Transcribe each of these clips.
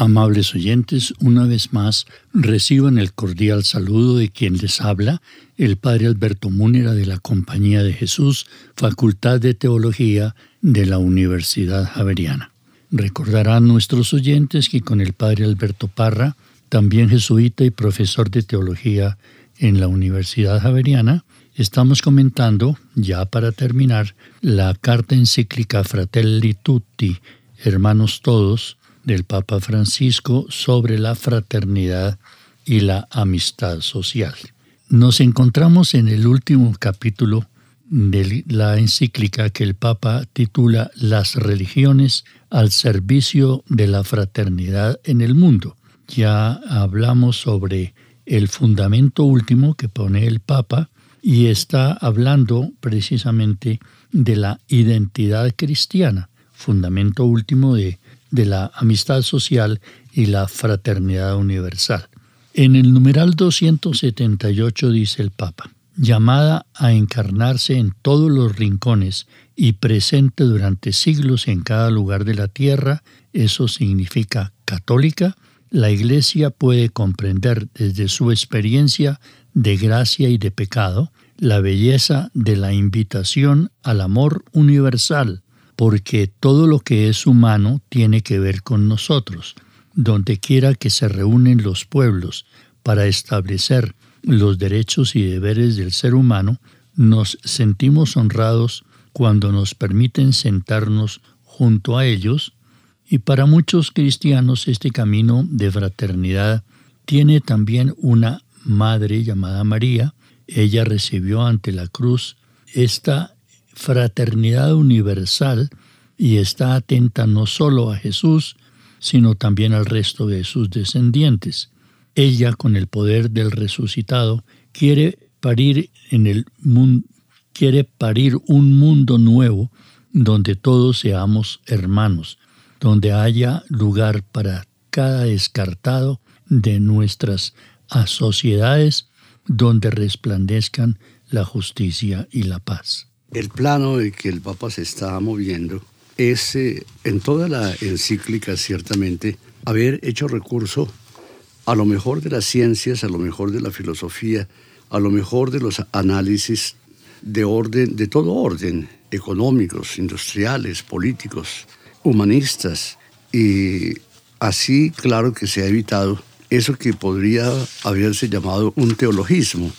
Amables oyentes, una vez más reciban el cordial saludo de quien les habla, el Padre Alberto Múnera de la Compañía de Jesús, Facultad de Teología de la Universidad Javeriana. Recordarán nuestros oyentes que con el Padre Alberto Parra, también jesuita y profesor de teología en la Universidad Javeriana, estamos comentando, ya para terminar, la carta encíclica Fratelli Tutti, Hermanos Todos, del Papa Francisco sobre la fraternidad y la amistad social. Nos encontramos en el último capítulo de la encíclica que el Papa titula Las religiones al servicio de la fraternidad en el mundo. Ya hablamos sobre el fundamento último que pone el Papa y está hablando precisamente de la identidad cristiana, fundamento último de de la amistad social y la fraternidad universal. En el numeral 278 dice el Papa, llamada a encarnarse en todos los rincones y presente durante siglos en cada lugar de la tierra, eso significa católica, la Iglesia puede comprender desde su experiencia de gracia y de pecado la belleza de la invitación al amor universal, porque todo lo que es humano tiene que ver con nosotros. Donde quiera que se reúnen los pueblos para establecer los derechos y deberes del ser humano, nos sentimos honrados cuando nos permiten sentarnos junto a ellos, y para muchos cristianos este camino de fraternidad tiene también una madre llamada María. Ella recibió ante la cruz esta fraternidad universal y está atenta no solo a Jesús, sino también al resto de sus descendientes. Ella, con el poder del resucitado, quiere parir en el mundo, quiere parir un mundo nuevo donde todos seamos hermanos, donde haya lugar para cada descartado de nuestras sociedades, donde resplandezcan la justicia y la paz. El plano en que el Papa se está moviendo es, eh, en toda la encíclica ciertamente, haber hecho recurso a lo mejor de las ciencias, a lo mejor de la filosofía, a lo mejor de los análisis de orden, de todo orden, económicos, industriales, políticos, humanistas, y así claro que se ha evitado eso que podría haberse llamado un teologismo,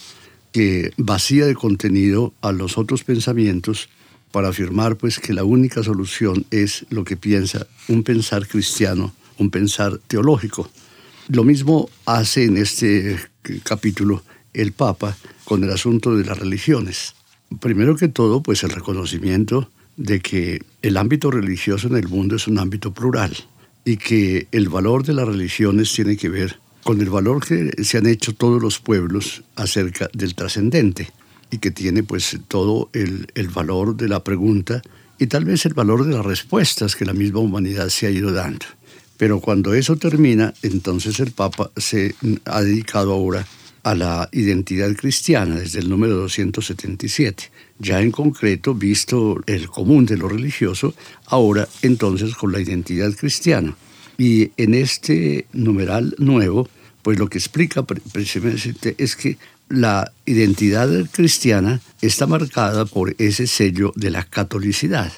que vacía de contenido a los otros pensamientos para afirmar pues que la única solución es lo que piensa un pensar cristiano, un pensar teológico. Lo mismo hace en este capítulo el Papa con el asunto de las religiones. Primero que todo, pues el reconocimiento de que el ámbito religioso en el mundo es un ámbito plural y que el valor de las religiones tiene que ver con el valor que se han hecho todos los pueblos acerca del trascendente y que tiene pues todo el, el, valor de la pregunta y tal vez el valor de las respuestas que la misma humanidad se ha ido dando. Pero cuando eso termina, entonces el Papa se ha dedicado ahora a la identidad cristiana desde el número 277. Ya en concreto, visto el común de lo religioso, ahora entonces con la identidad cristiana. Y en este numeral nuevo, pues lo que explica precisamente es que la identidad cristiana está marcada por ese sello de la catolicidad.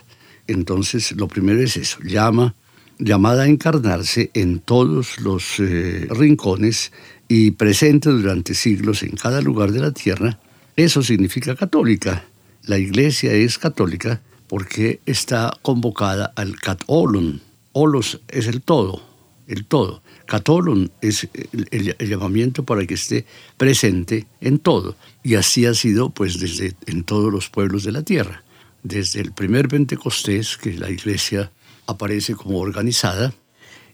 Entonces, lo primero es eso, llama, llamada a encarnarse en todos los eh, rincones y presente durante siglos en cada lugar de la tierra. Eso significa católica. La iglesia es católica porque está convocada al catolon. Olos es el todo, el todo. Catolon es el, llamamiento para que esté presente en todo. Y así ha sido pues desde en todos los pueblos de la tierra. Desde el primer Pentecostés, que la iglesia aparece como organizada,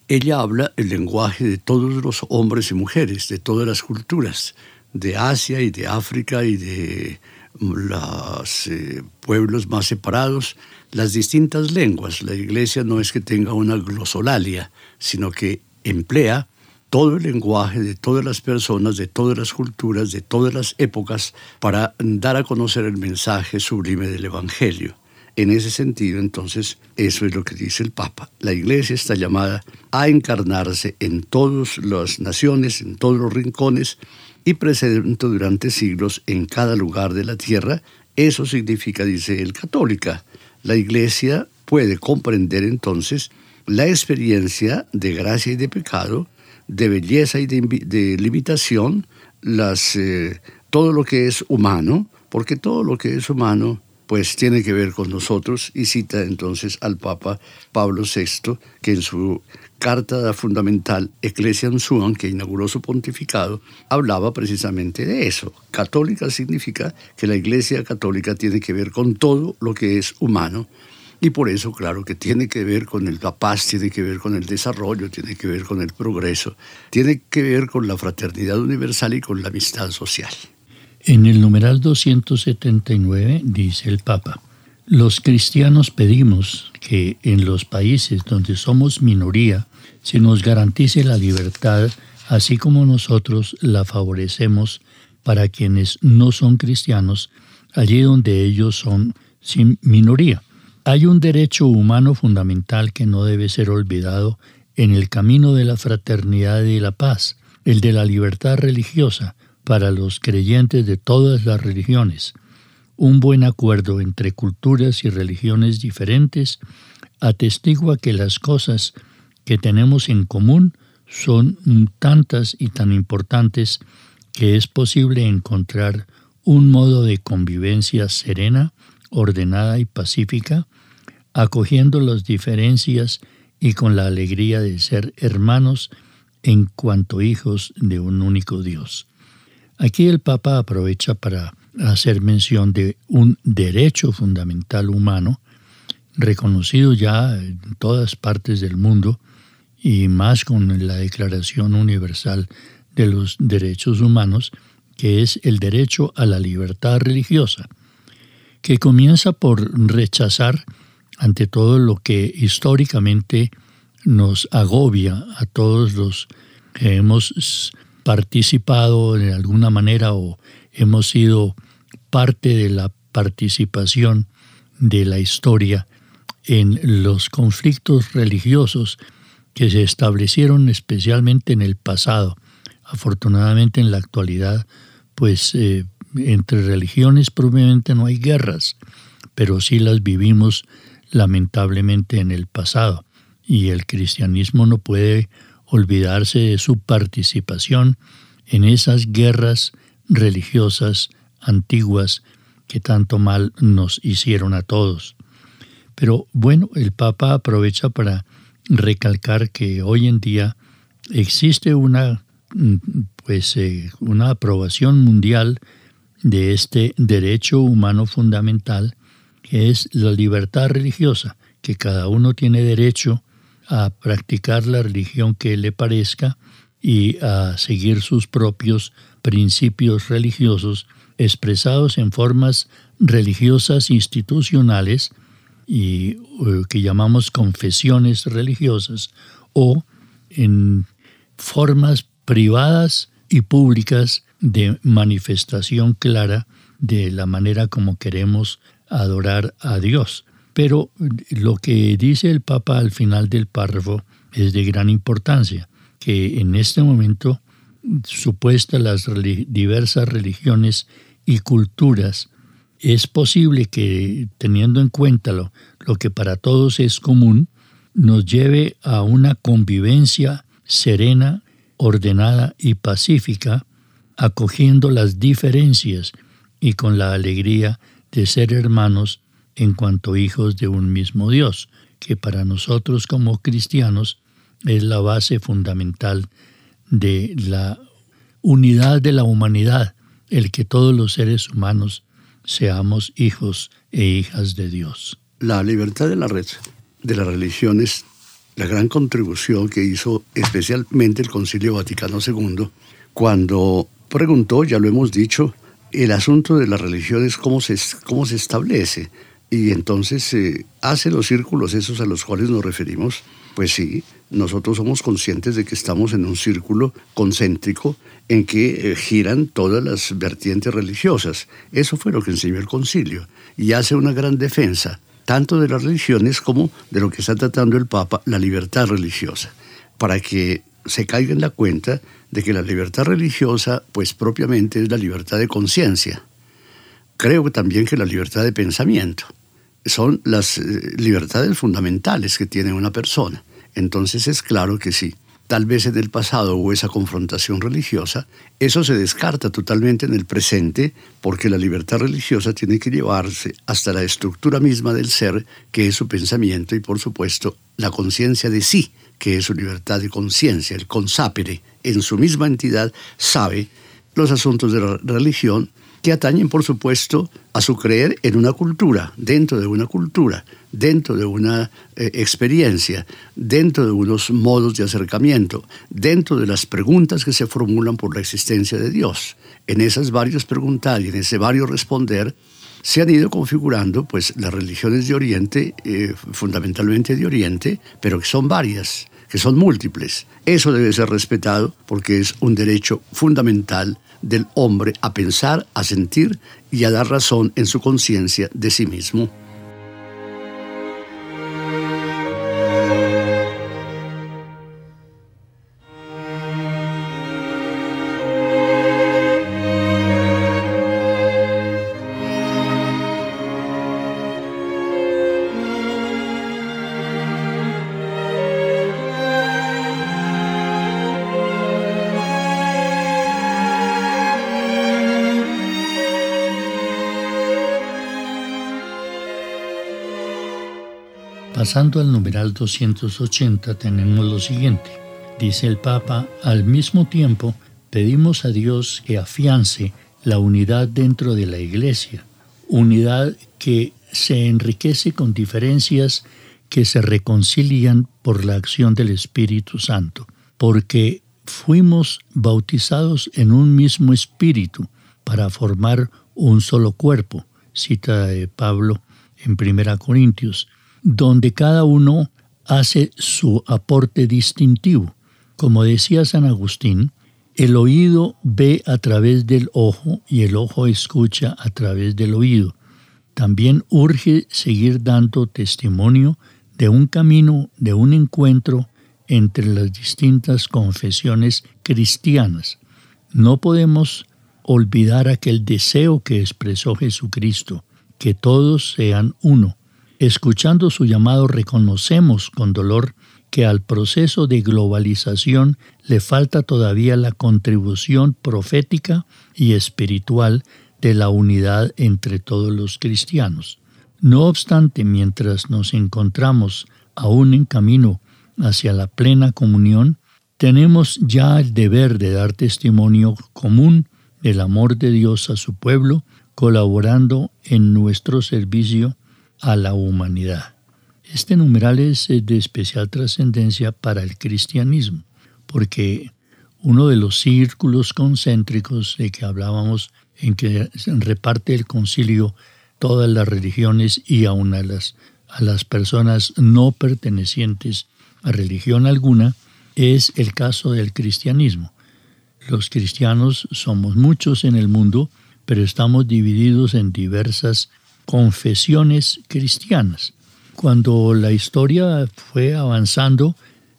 ella habla el lenguaje de todos los hombres y mujeres, de todas las culturas, de Asia y de África y de los eh, pueblos más separados, las distintas lenguas. La iglesia no es que tenga una glosolalia, sino que emplea todo el lenguaje de todas las personas, de todas las culturas, de todas las épocas, para dar a conocer el mensaje sublime del Evangelio. En ese sentido, entonces, eso es lo que dice el Papa. La Iglesia está llamada a encarnarse en todas las naciones, en todos los rincones y presente durante siglos en cada lugar de la tierra. Eso significa, dice el católica, la Iglesia puede comprender entonces la experiencia de gracia y de pecado, de belleza y de, limitación, eh, todo lo que es humano, porque todo lo que es humano pues tiene que ver con nosotros y cita entonces al Papa Pablo VI, que en su carta fundamental Ecclesiam Suam, que inauguró su pontificado, hablaba precisamente de eso. Católica significa que la Iglesia católica tiene que ver con todo lo que es humano, y por eso, claro, que tiene que ver con la paz, tiene que ver con el desarrollo, tiene que ver con el progreso, tiene que ver con la fraternidad universal y con la amistad social. En el numeral 279 dice el Papa, los cristianos pedimos que en los países donde somos minoría se nos garantice la libertad, así como nosotros la favorecemos para quienes no son cristianos, allí donde ellos son sin minoría. Hay un derecho humano fundamental que no debe ser olvidado en el camino de la fraternidad y la paz, el de la libertad religiosa para los creyentes de todas las religiones. Un buen acuerdo entre culturas y religiones diferentes atestigua que las cosas que tenemos en común son tantas y tan importantes que es posible encontrar un modo de convivencia serena, ordenada y pacífica acogiendo las diferencias y con la alegría de ser hermanos en cuanto hijos de un único Dios. Aquí el Papa aprovecha para hacer mención de un derecho fundamental humano reconocido ya en todas partes del mundo y más con la Declaración Universal de los Derechos Humanos, que es el derecho a la libertad religiosa, que comienza por rechazar ante todo lo que históricamente nos agobia a todos los que hemos participado de alguna manera o hemos sido parte de la participación de la historia en los conflictos religiosos que se establecieron especialmente en el pasado. Afortunadamente en la actualidad, pues eh, entre religiones probablemente no hay guerras, pero sí las vivimos lamentablemente en el pasado, y el cristianismo no puede olvidarse de su participación en esas guerras religiosas antiguas que tanto mal nos hicieron a todos. Pero bueno, el Papa aprovecha para recalcar que hoy en día existe una pues eh, una aprobación mundial de este derecho humano fundamental que es la libertad religiosa, que cada uno tiene derecho a practicar la religión que le parezca y a seguir sus propios principios religiosos expresados en formas religiosas institucionales y eh, que llamamos confesiones religiosas o en formas privadas y públicas de manifestación clara de la manera como queremos adorar a Dios. Pero lo que dice el Papa al final del párrafo es de gran importancia, que en este momento supuestas las diversas religiones y culturas, es posible que teniendo en cuenta lo, lo que para todos es común, nos lleve a una convivencia serena, ordenada y pacífica, acogiendo las diferencias y con la alegría de ser hermanos en cuanto hijos de un mismo Dios, que para nosotros como cristianos es la base fundamental de la unidad de la humanidad, el que todos los seres humanos seamos hijos e hijas de Dios. La libertad de la red de las religiones, la gran contribución que hizo especialmente el Concilio Vaticano II, cuando preguntó, ya lo hemos dicho, el asunto de las religiones, cómo se, cómo se establece. Y entonces eh, hace los círculos esos a los cuales nos referimos, pues sí, nosotros somos conscientes de que estamos en un círculo concéntrico en que eh, giran todas las vertientes religiosas. Eso fue lo que enseñó el concilio. Y hace una gran defensa, tanto de las religiones como de lo que está tratando el Papa, la libertad religiosa, para que se caiga en la cuenta de que la libertad religiosa, pues propiamente es la libertad de conciencia. Creo también que la libertad de pensamiento son las eh, libertades fundamentales que tiene una persona. Entonces es claro que sí. Tal vez en el pasado hubo esa confrontación religiosa, eso se descarta totalmente en el presente porque la libertad religiosa tiene que llevarse hasta la estructura misma del ser, que es su pensamiento y por supuesto la conciencia de sí, que es su libertad de conciencia, el consapere, en su misma entidad sabe los asuntos de la religión que atañen, por supuesto, a su creer en una cultura, dentro de una cultura, dentro de una eh, experiencia, dentro de unos modos de acercamiento, dentro de las preguntas que se formulan por la existencia de Dios. En esas varios preguntar y en ese varios responder, se han ido configurando pues las religiones de Oriente, eh, fundamentalmente de Oriente, pero que son varias, que son múltiples. Eso debe ser respetado porque es un derecho fundamental del hombre a pensar, a sentir y a dar razón en su conciencia de sí mismo. Pasando al numeral 280 tenemos lo siguiente. Dice el Papa, al mismo tiempo pedimos a Dios que afiance la unidad dentro de la Iglesia, unidad que se enriquece con diferencias que se reconcilian por la acción del Espíritu Santo, porque fuimos bautizados en un mismo espíritu para formar un solo cuerpo, cita de Pablo en 1 Corintios, donde cada uno hace su aporte distintivo. Como decía San Agustín, el oído ve a través del ojo y el ojo escucha a través del oído. También urge seguir dando testimonio de un camino, de un encuentro entre las distintas confesiones cristianas. No podemos olvidar aquel deseo que expresó Jesucristo, que todos sean uno, Escuchando su llamado reconocemos con dolor que al proceso de globalización le falta todavía la contribución profética y espiritual de la unidad entre todos los cristianos. No obstante, mientras nos encontramos aún en camino hacia la plena comunión, tenemos ya el deber de dar testimonio común del amor de Dios a su pueblo, colaborando en nuestro servicio a la humanidad. Este numeral es de especial trascendencia para el cristianismo, porque uno de los círculos concéntricos de que hablábamos, en que reparte el concilio todas las religiones y aun a las, a las personas no pertenecientes a religión alguna, es el caso del cristianismo. Los cristianos somos muchos en el mundo, pero estamos divididos en diversas confesiones cristianas. Cuando la historia fue avanzando,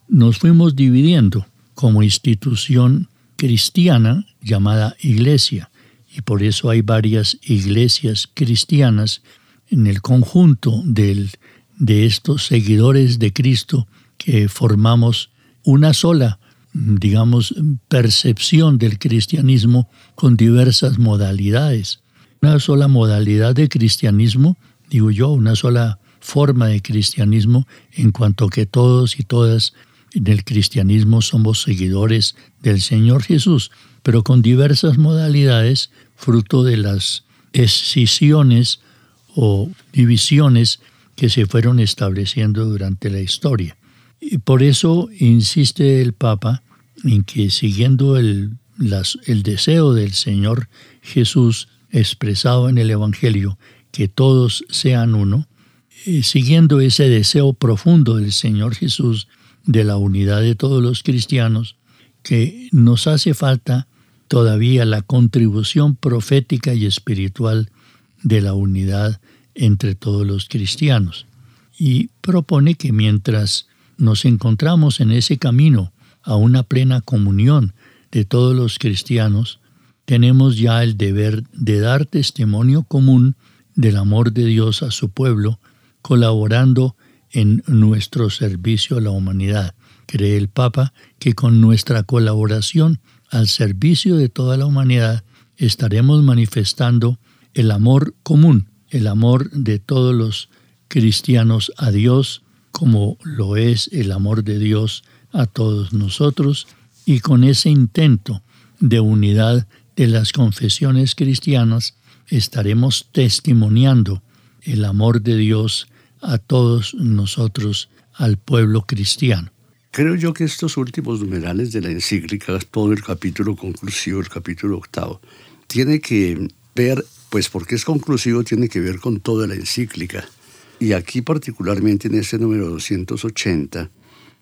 nos fuimos dividiendo como institución cristiana llamada iglesia y por eso hay varias iglesias cristianas en el conjunto del, de estos seguidores de Cristo que formamos una sola, digamos, percepción del cristianismo con diversas modalidades. Una sola modalidad de cristianismo, digo yo, una sola forma de cristianismo en cuanto que todos y todas en el cristianismo somos seguidores del Señor Jesús, pero con diversas modalidades, fruto de las escisiones o divisiones que se fueron estableciendo durante la historia. Y por eso insiste el Papa en que siguiendo el, el deseo del Señor Jesús expresado en el Evangelio, que todos sean uno, eh, siguiendo ese deseo profundo del Señor Jesús de la unidad de todos los cristianos, que nos hace falta todavía la contribución profética y espiritual de la unidad entre todos los cristianos. Y propone que mientras nos encontramos en ese camino a una plena comunión de todos los cristianos, tenemos ya el deber de dar testimonio común del amor de Dios a su pueblo, colaborando en nuestro servicio a la humanidad. Cree el Papa que con nuestra colaboración al servicio de toda la humanidad estaremos manifestando el amor común, el amor de todos los cristianos a Dios, como lo es el amor de Dios a todos nosotros, y con ese intento de unidad de las confesiones cristianas estaremos testimoniando el amor de Dios a todos nosotros, al pueblo cristiano. Creo yo que estos últimos numerales de la encíclica, todo el capítulo conclusivo, el capítulo octavo, tiene que ver, pues porque es conclusivo, tiene que ver con toda la encíclica. Y aquí particularmente en este número 280,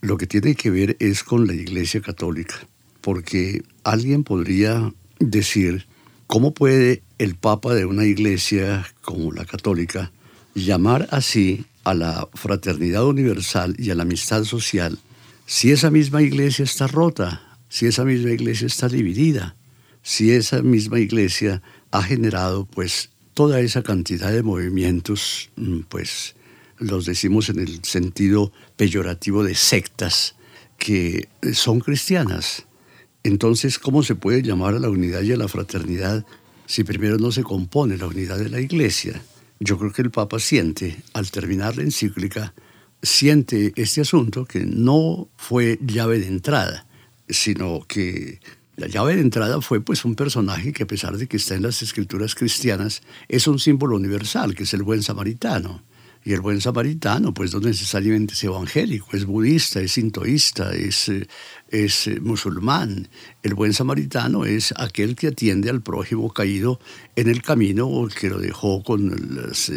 lo que tiene que ver es con la Iglesia Católica. Porque alguien podría decir, ¿cómo puede el Papa de una iglesia como la católica llamar así a la fraternidad universal y a la amistad social si esa misma iglesia está rota, si esa misma iglesia está dividida, si esa misma iglesia ha generado pues toda esa cantidad de movimientos, mm, pues los decimos en el sentido peyorativo de sectas que son cristianas. Entonces, ¿cómo se puede llamar a la unidad y a la fraternidad si primero no se compone la unidad de la iglesia? Yo creo que el Papa siente, al terminar la encíclica, siente este asunto que no fue llave de entrada, sino que la llave de entrada fue pues un personaje que a pesar de que está en las escrituras cristianas, es un símbolo universal, que es el buen samaritano. Y el buen samaritano, pues no necesariamente es evangélico, es budista, es sintoísta, es, eh, es eh, musulmán. El buen samaritano es aquel que atiende al prójimo caído en el camino o que lo dejó con las,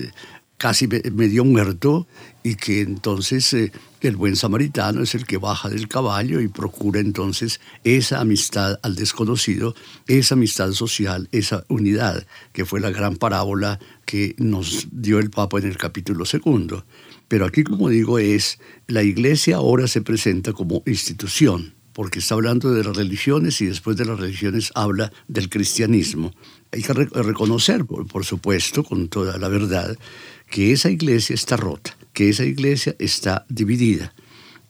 eh, casi medio muerto y que entonces el buen samaritano es el que baja del caballo y procura entonces esa amistad al desconocido, esa amistad social, esa unidad, que fue la gran parábola que nos dio el Papa en el capítulo segundo. Pero aquí, como digo, es la iglesia ahora se presenta como institución, porque está hablando de las religiones y después de las religiones habla del cristianismo. Hay que reconocer, por supuesto, con toda la verdad, que esa iglesia está rota que esa iglesia está dividida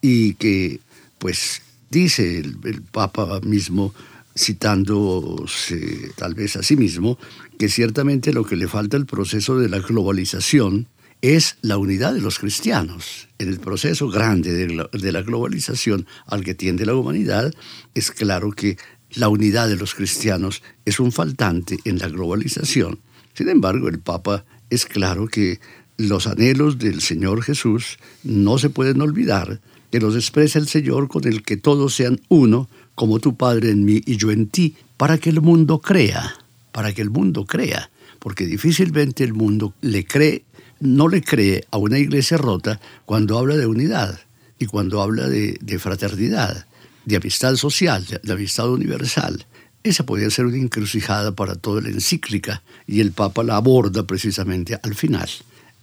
y que, pues, dice el, Papa mismo, citándose tal vez a sí mismo, que ciertamente lo que le falta al proceso de la globalización es la unidad de los cristianos. En el proceso grande de la, globalización al que tiende la humanidad, es claro que la unidad de los cristianos es un faltante en la globalización. Sin embargo, el Papa es claro que los anhelos del Señor Jesús no se pueden olvidar, que los expresa el Señor con el que todos sean uno, como tu Padre en mí y yo en ti, para que el mundo crea, para que el mundo crea, porque difícilmente el mundo le cree, no le cree a una iglesia rota cuando habla de unidad y cuando habla de, fraternidad, de amistad social, de amistad universal. Esa podría ser una encrucijada para toda la encíclica y el Papa la aborda precisamente al final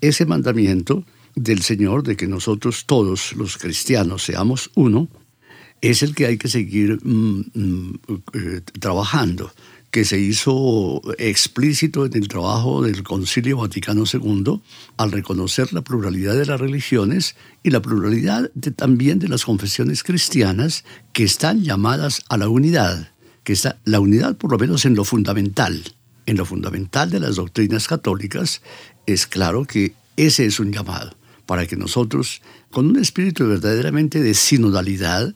ese mandamiento del Señor de que nosotros todos los cristianos seamos uno, es el que hay que seguir mm, mm, eh, trabajando que se hizo explícito en el trabajo del Concilio Vaticano II al reconocer la pluralidad de las religiones y la pluralidad también de las confesiones cristianas que están llamadas a la unidad, que está la unidad por lo menos en lo fundamental. En lo fundamental de las doctrinas católicas es claro que ese es un llamado para que nosotros, con un espíritu verdaderamente de sinodalidad,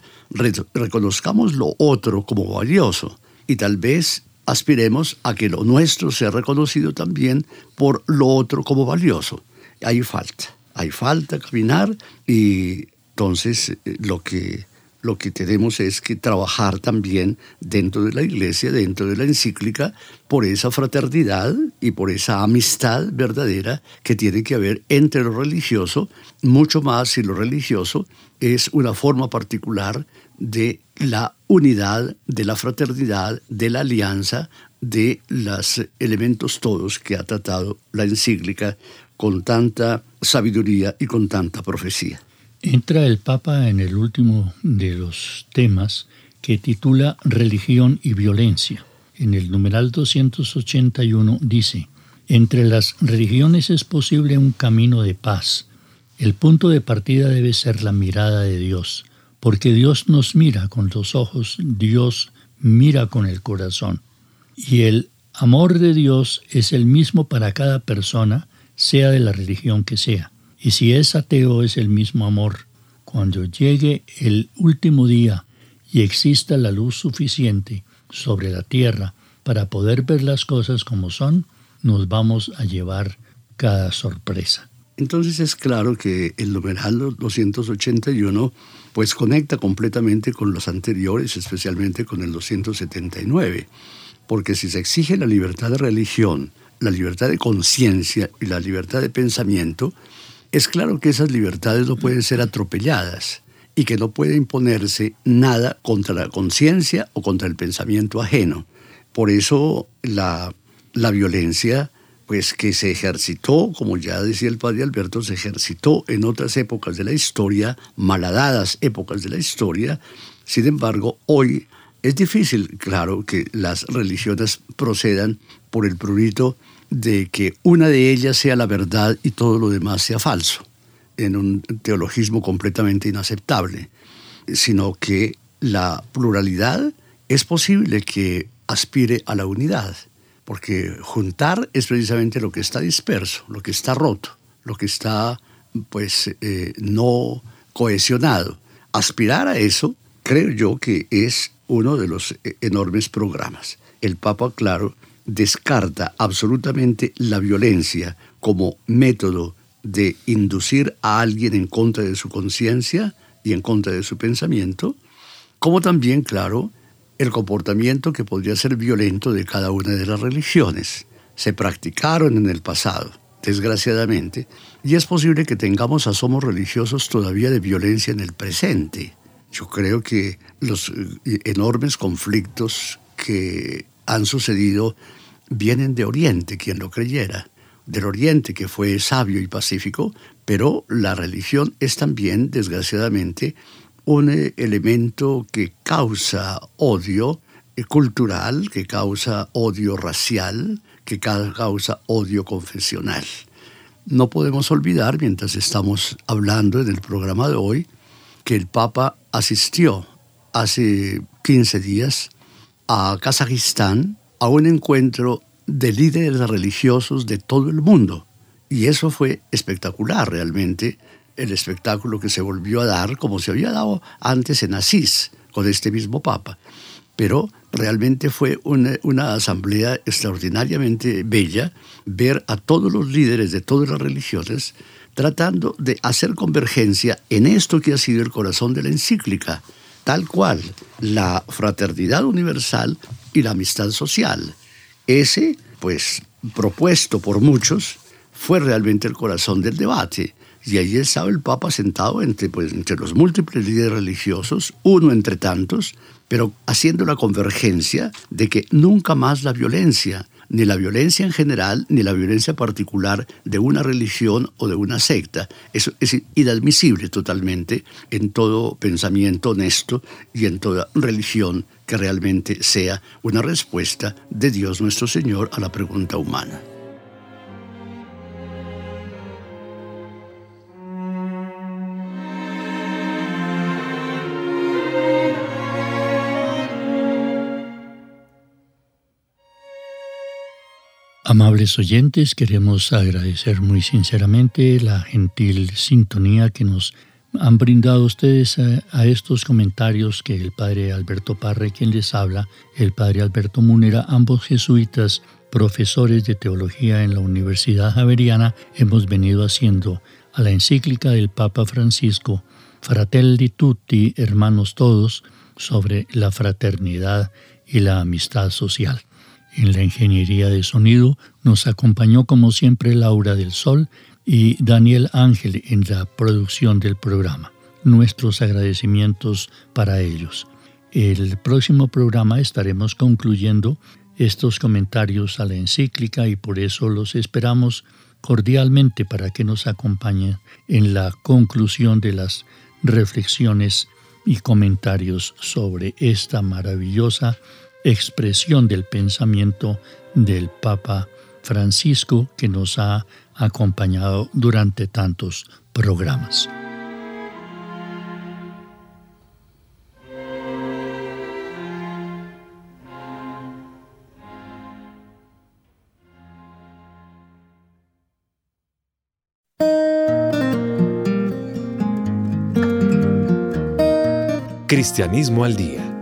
reconozcamos lo otro como valioso y tal vez aspiremos a que lo nuestro sea reconocido también por lo otro como valioso. Hay falta, hay falta caminar y entonces eh, lo que, lo que tenemos es que trabajar también dentro de la iglesia, dentro de la encíclica, por esa fraternidad y por esa amistad verdadera que tiene que haber entre lo religioso, mucho más si lo religioso es una forma particular de la unidad, de la fraternidad, de la alianza, de los elementos todos que ha tratado la encíclica con tanta sabiduría y con tanta profecía. Entra el Papa en el último de los temas que titula Religión y Violencia. En el numeral 281 dice, entre las religiones es posible un camino de paz. El punto de partida debe ser la mirada de Dios porque Dios nos mira con los ojos, Dios mira con el corazón. Y el amor de Dios es el mismo para cada persona, sea de la religión que sea. Y si es ateo es el mismo amor. Cuando llegue el último día y exista la luz suficiente sobre la tierra para poder ver las cosas como son, nos vamos a llevar cada sorpresa. Entonces es claro que el numeral 281 pues conecta completamente con los anteriores, especialmente con el 279, porque si se exige la libertad de religión, la libertad de conciencia y la libertad de pensamiento, es claro que esas libertades no pueden ser atropelladas y que no puede imponerse nada contra la conciencia o contra el pensamiento ajeno. Por eso la, la violencia pues que se ejercitó, como ya decía el padre Alberto, se ejercitó en otras épocas de la historia, malhadadas épocas de la historia. Sin embargo, hoy es difícil, claro, que las religiones procedan por el prurito de que una de ellas sea la verdad y todo lo demás sea falso, en un teologismo completamente inaceptable, sino que la pluralidad es posible que aspire a la unidad porque juntar es precisamente lo que está disperso, lo que está roto, lo que está pues eh, no cohesionado. Aspirar a eso, creo yo que es uno de los eh, enormes programas. El Papa, claro, descarta absolutamente la violencia como método de inducir a alguien en contra de su conciencia y en contra de su pensamiento, como también, claro, el comportamiento que podría ser violento de cada una de las religiones. Se practicaron en el pasado, desgraciadamente, y es posible que tengamos asomos religiosos todavía de violencia en el presente. Yo creo que los eh, enormes conflictos que han sucedido vienen de Oriente, quien lo creyera, del Oriente que fue sabio y pacífico, pero la religión es también, desgraciadamente, un elemento que causa odio eh, cultural, que causa odio racial, que causa odio confesional. No podemos olvidar, mientras estamos hablando en el programa de hoy, que el Papa asistió hace 15 días a Kazajistán a un encuentro de líderes religiosos de todo el mundo. Y eso fue espectacular realmente, el espectáculo que se volvió a dar como se había dado antes en Asís con este mismo Papa. Pero realmente fue una, asamblea extraordinariamente bella ver a todos los líderes de todas las religiones tratando de hacer convergencia en esto que ha sido el corazón de la encíclica, tal cual la fraternidad universal y la amistad social. Ese, pues, propuesto por muchos, fue realmente el corazón del debate. Y allí estaba el Papa sentado entre, pues, entre los múltiples líderes religiosos, uno entre tantos, pero haciendo la convergencia de que nunca más la violencia, ni la violencia en general, ni la violencia particular de una religión o de una secta. Eso es inadmisible totalmente en todo pensamiento honesto y en toda religión que realmente sea una respuesta de Dios nuestro Señor a la pregunta humana. Amables oyentes, queremos agradecer muy sinceramente la gentil sintonía que nos han brindado ustedes a, estos comentarios que el padre Alberto Parre, quien les habla, el padre Alberto Munera, ambos jesuitas, profesores de teología en la Universidad Javeriana, hemos venido haciendo a la encíclica del Papa Francisco, Fratelli Tutti, hermanos todos, sobre la fraternidad y la amistad social. En la ingeniería de sonido nos acompañó como siempre Laura del Sol y Daniel Ángel en la producción del programa. Nuestros agradecimientos para ellos. El próximo programa estaremos concluyendo estos comentarios a la encíclica y por eso los esperamos cordialmente para que nos acompañen en la conclusión de las reflexiones y comentarios sobre esta maravillosa expresión del pensamiento del Papa Francisco que nos ha acompañado durante tantos programas. Cristianismo al Día